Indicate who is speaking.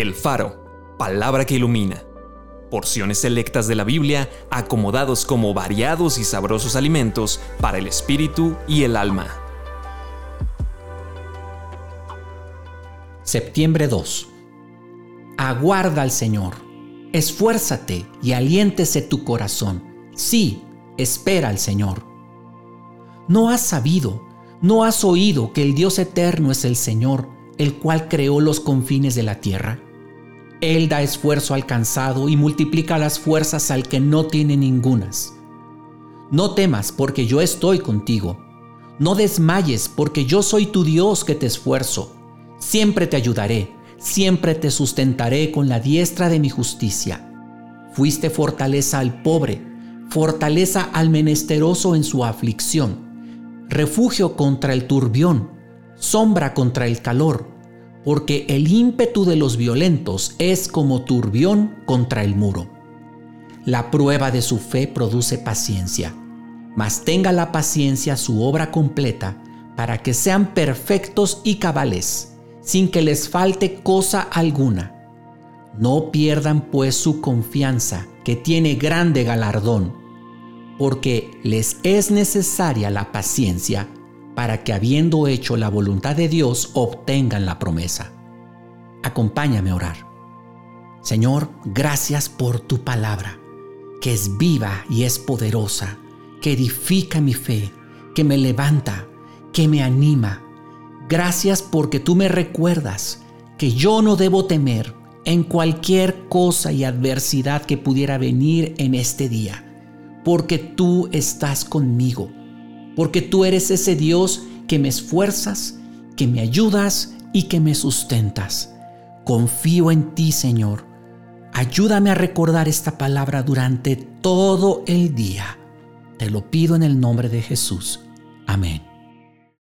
Speaker 1: El Faro, palabra que ilumina. Porciones selectas de la Biblia acomodados como variados y sabrosos alimentos para el espíritu y el alma.
Speaker 2: Septiembre 2. Aguarda al Señor. Esfuérzate y aliéntese tu corazón. Sí, espera al Señor. ¿No has sabido, no has oído que el Dios eterno es el Señor, el cual creó los confines de la tierra? Él da esfuerzo al cansado y multiplica las fuerzas al que no tiene ningunas. No temas porque yo estoy contigo. No desmayes porque yo soy tu Dios que te esfuerzo. Siempre te ayudaré, siempre te sustentaré con la diestra de mi justicia. Fuiste fortaleza al pobre, fortaleza al menesteroso en su aflicción, refugio contra el turbión, sombra contra el calor porque el ímpetu de los violentos es como turbión contra el muro. La prueba de su fe produce paciencia, mas tenga la paciencia su obra completa para que sean perfectos y cabales, sin que les falte cosa alguna. No pierdan pues su confianza, que tiene grande galardón, porque les es necesaria la paciencia para que habiendo hecho la voluntad de Dios obtengan la promesa. Acompáñame a orar. Señor, gracias por tu palabra, que es viva y es poderosa, que edifica mi fe, que me levanta, que me anima. Gracias porque tú me recuerdas que yo no debo temer en cualquier cosa y adversidad que pudiera venir en este día, porque tú estás conmigo porque tú eres ese Dios que me esfuerzas, que me ayudas y que me sustentas. Confío en ti, Señor. Ayúdame a recordar esta palabra durante todo el día. Te lo pido en el nombre de Jesús. Amén.